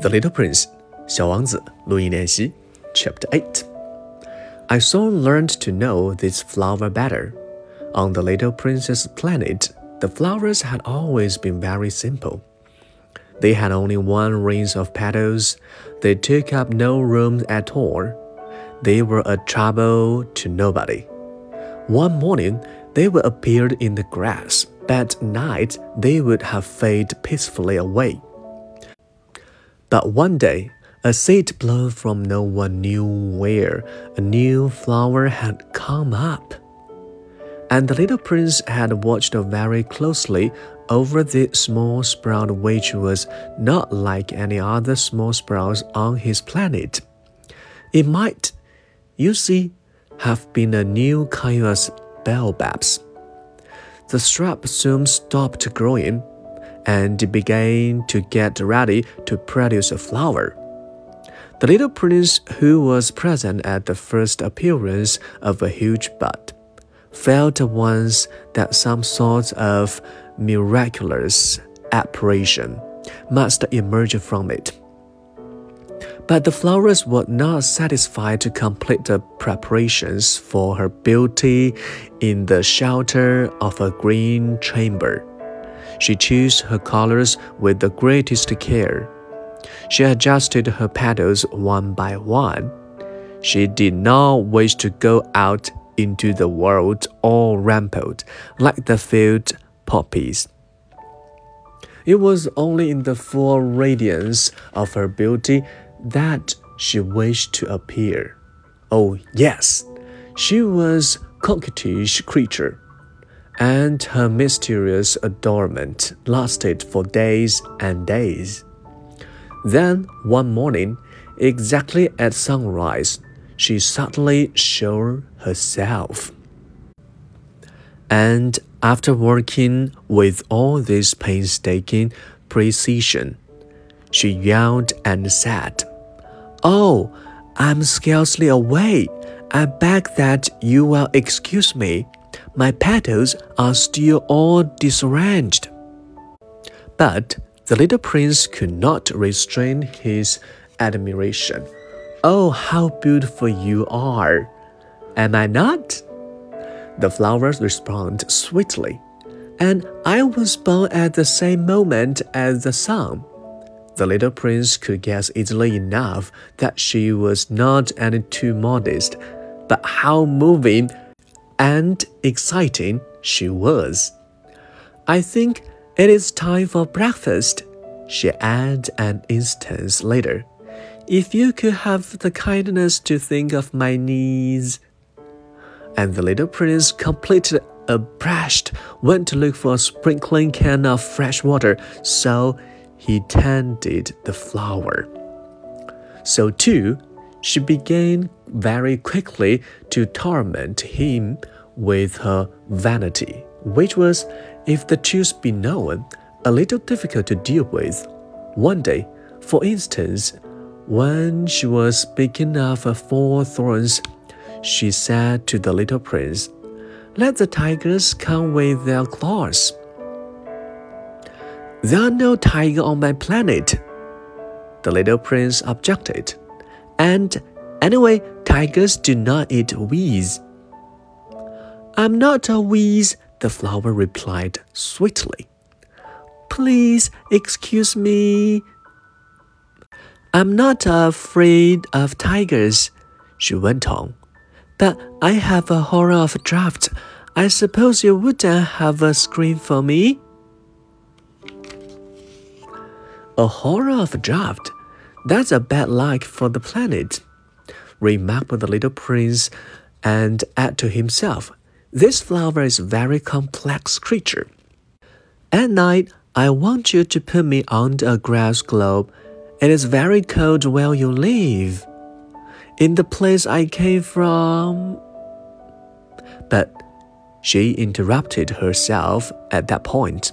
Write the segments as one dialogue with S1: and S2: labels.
S1: The Little Prince 小王子录音练习 Chapter 8 I soon learned to know this flower better. On the Little Prince's planet, the flowers had always been very simple. They had only one ring of petals. They took up no room at all. They were a trouble to nobody. One morning, they would appear in the grass, but at night they would have faded peacefully away. But one day, a seed blown from no one knew where, a new flower had come up. And the little prince had watched very closely over the small sprout, which was not like any other small sprouts on his planet. It might, you see, have been a new kind of baobabs. The shrub soon stopped growing and began to get ready to produce a flower. The little prince, who was present at the first appearance of a huge bud, felt at once that some sort of miraculous apparition must emerge from it. But the flowers were not satisfied to complete the preparations for her beauty in the shelter of a green chamber. She chose her colors with the greatest care. She adjusted her petals one by one. She did not wish to go out into the world all rampant like the field poppies. It was only in the full radiance of her beauty that she wished to appear. Oh, yes, she was coquettish creature and her mysterious adornment lasted for days and days. Then, one morning, exactly at sunrise, she suddenly showed herself. And after working with all this painstaking precision, she yawned and said, Oh, I'm scarcely awake. I beg that you will excuse me. My petals are still all disarranged. But the little prince could not restrain his admiration. Oh, how beautiful you are! Am I not? The flowers respond sweetly. And I was born at the same moment as the sun. The little prince could guess easily enough that she was not any too modest, but how moving and exciting she was. I think it is time for breakfast, she added an instant later. If you could have the kindness to think of my needs. And the little prince, completely abashed, went to look for a sprinkling can of fresh water, so he tended the flower. So too, she began very quickly to torment him with her vanity, which was, if the truth be known, a little difficult to deal with. One day, for instance, when she was speaking of her four thorns, she said to the little prince, Let the tigers come with their claws. There are no tigers on my planet. The little prince objected. And anyway, tigers do not eat weeds. I'm not a weed, the flower replied sweetly. Please excuse me. I'm not afraid of tigers, she went on, but I have a horror of draught. I suppose you wouldn't have a screen for me? A horror of draught? That's a bad luck for the planet, remarked the little prince, and added to himself, This flower is a very complex creature. At night, I want you to put me under a grass globe. It is very cold where you live. In the place I came from. But she interrupted herself at that point.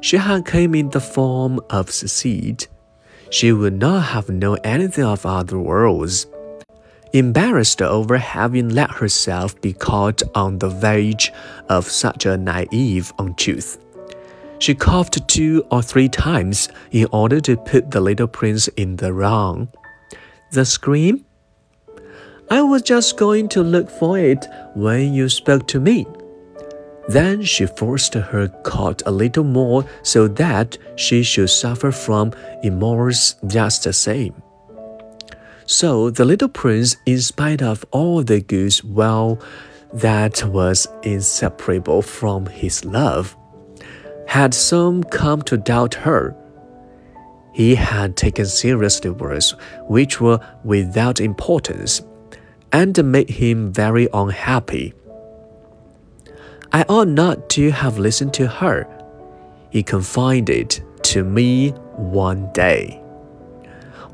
S1: She had come in the form of seed she would not have known anything of other worlds. Embarrassed over having let herself be caught on the verge of such a naive untruth, She coughed two or three times in order to put the little prince in the wrong. The scream? I was just going to look for it when you spoke to me. Then she forced her coat a little more so that she should suffer from remorse just the same. So the little prince, in spite of all the goods, well, that was inseparable from his love, had some come to doubt her. He had taken seriously words which were without importance and made him very unhappy. I ought not to have listened to her. He confided to me one day.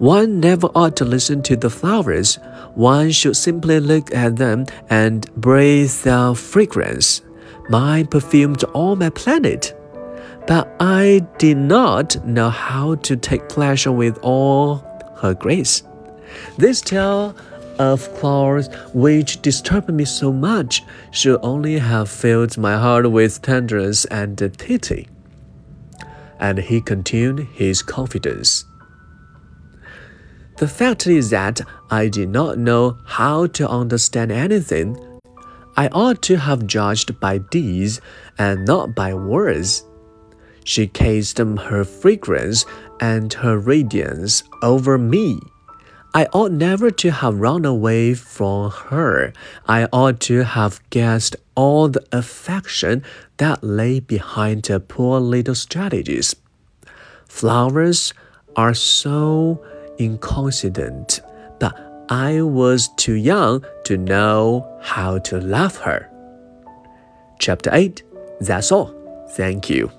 S1: One never ought to listen to the flowers. One should simply look at them and breathe their fragrance. Mine perfumed all my planet. But I did not know how to take pleasure with all her grace. This tale of flowers which disturbed me so much should only have filled my heart with tenderness and pity. And he continued his confidence. The fact is that I did not know how to understand anything. I ought to have judged by deeds and not by words. She cast her fragrance and her radiance over me. I ought never to have run away from her. I ought to have guessed all the affection that lay behind her poor little strategies. Flowers are so inconsequent, but I was too young to know how to love her. Chapter 8 That's all. Thank you.